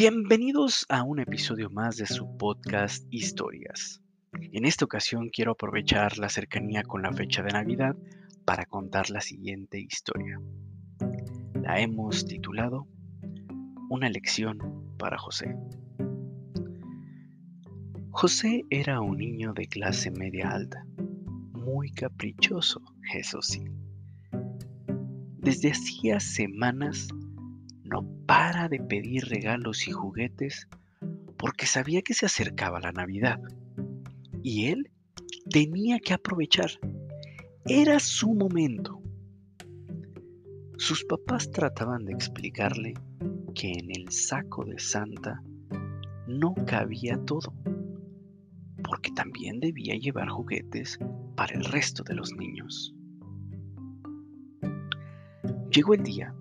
Bienvenidos a un episodio más de su podcast Historias. En esta ocasión quiero aprovechar la cercanía con la fecha de Navidad para contar la siguiente historia. La hemos titulado Una lección para José. José era un niño de clase media alta, muy caprichoso, eso sí. Desde hacía semanas para de pedir regalos y juguetes porque sabía que se acercaba la Navidad y él tenía que aprovechar. Era su momento. Sus papás trataban de explicarle que en el saco de Santa no cabía todo, porque también debía llevar juguetes para el resto de los niños. Llegó el día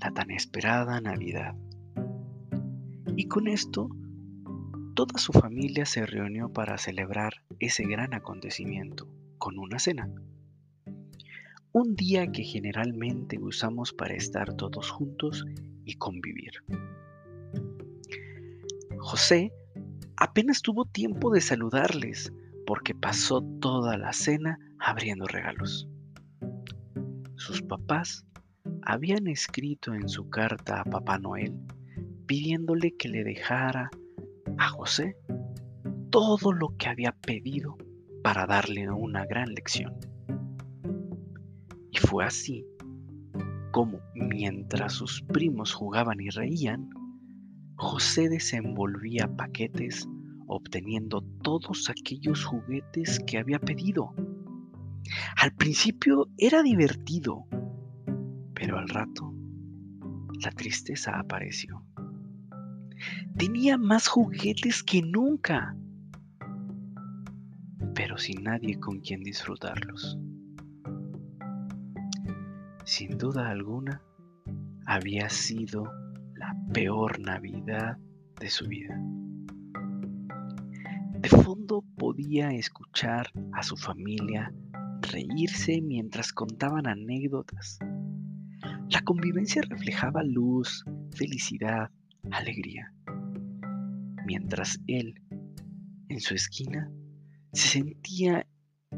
la tan esperada Navidad. Y con esto, toda su familia se reunió para celebrar ese gran acontecimiento con una cena. Un día que generalmente usamos para estar todos juntos y convivir. José apenas tuvo tiempo de saludarles porque pasó toda la cena abriendo regalos. Sus papás habían escrito en su carta a Papá Noel pidiéndole que le dejara a José todo lo que había pedido para darle una gran lección. Y fue así como mientras sus primos jugaban y reían, José desenvolvía paquetes obteniendo todos aquellos juguetes que había pedido. Al principio era divertido pero al rato, la tristeza apareció. Tenía más juguetes que nunca, pero sin nadie con quien disfrutarlos. Sin duda alguna, había sido la peor Navidad de su vida. De fondo podía escuchar a su familia reírse mientras contaban anécdotas la convivencia reflejaba luz, felicidad, alegría, mientras él, en su esquina, se sentía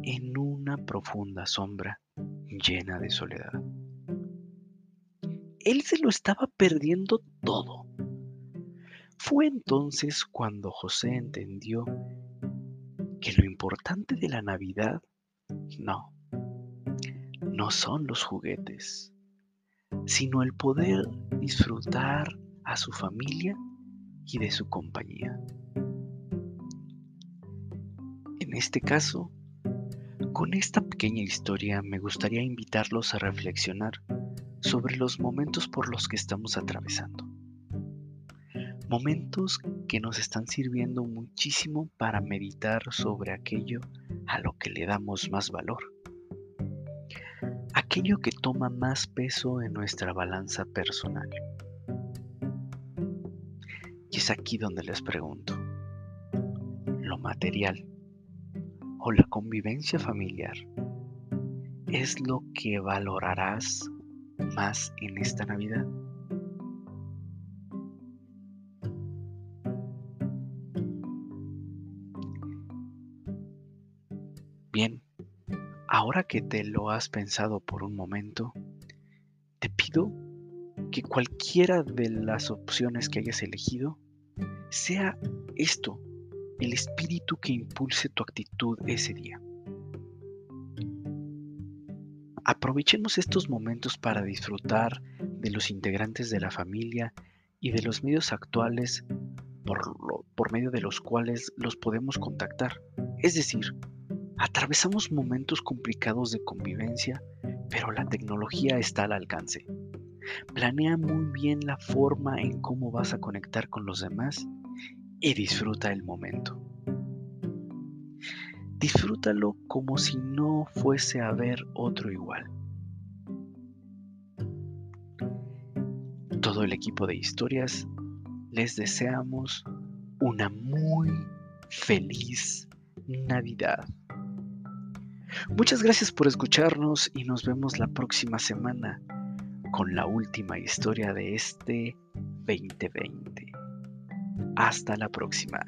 en una profunda sombra llena de soledad. Él se lo estaba perdiendo todo. Fue entonces cuando José entendió que lo importante de la Navidad no, no son los juguetes, sino el poder disfrutar a su familia y de su compañía. En este caso, con esta pequeña historia me gustaría invitarlos a reflexionar sobre los momentos por los que estamos atravesando. Momentos que nos están sirviendo muchísimo para meditar sobre aquello a lo que le damos más valor aquello que toma más peso en nuestra balanza personal. Y es aquí donde les pregunto, ¿lo material o la convivencia familiar es lo que valorarás más en esta Navidad? Bien, Ahora que te lo has pensado por un momento, te pido que cualquiera de las opciones que hayas elegido sea esto, el espíritu que impulse tu actitud ese día. Aprovechemos estos momentos para disfrutar de los integrantes de la familia y de los medios actuales por, por medio de los cuales los podemos contactar. Es decir, Atravesamos momentos complicados de convivencia, pero la tecnología está al alcance. Planea muy bien la forma en cómo vas a conectar con los demás y disfruta el momento. Disfrútalo como si no fuese a ver otro igual. Todo el equipo de historias les deseamos una muy feliz Navidad. Muchas gracias por escucharnos y nos vemos la próxima semana con la última historia de este 2020. Hasta la próxima.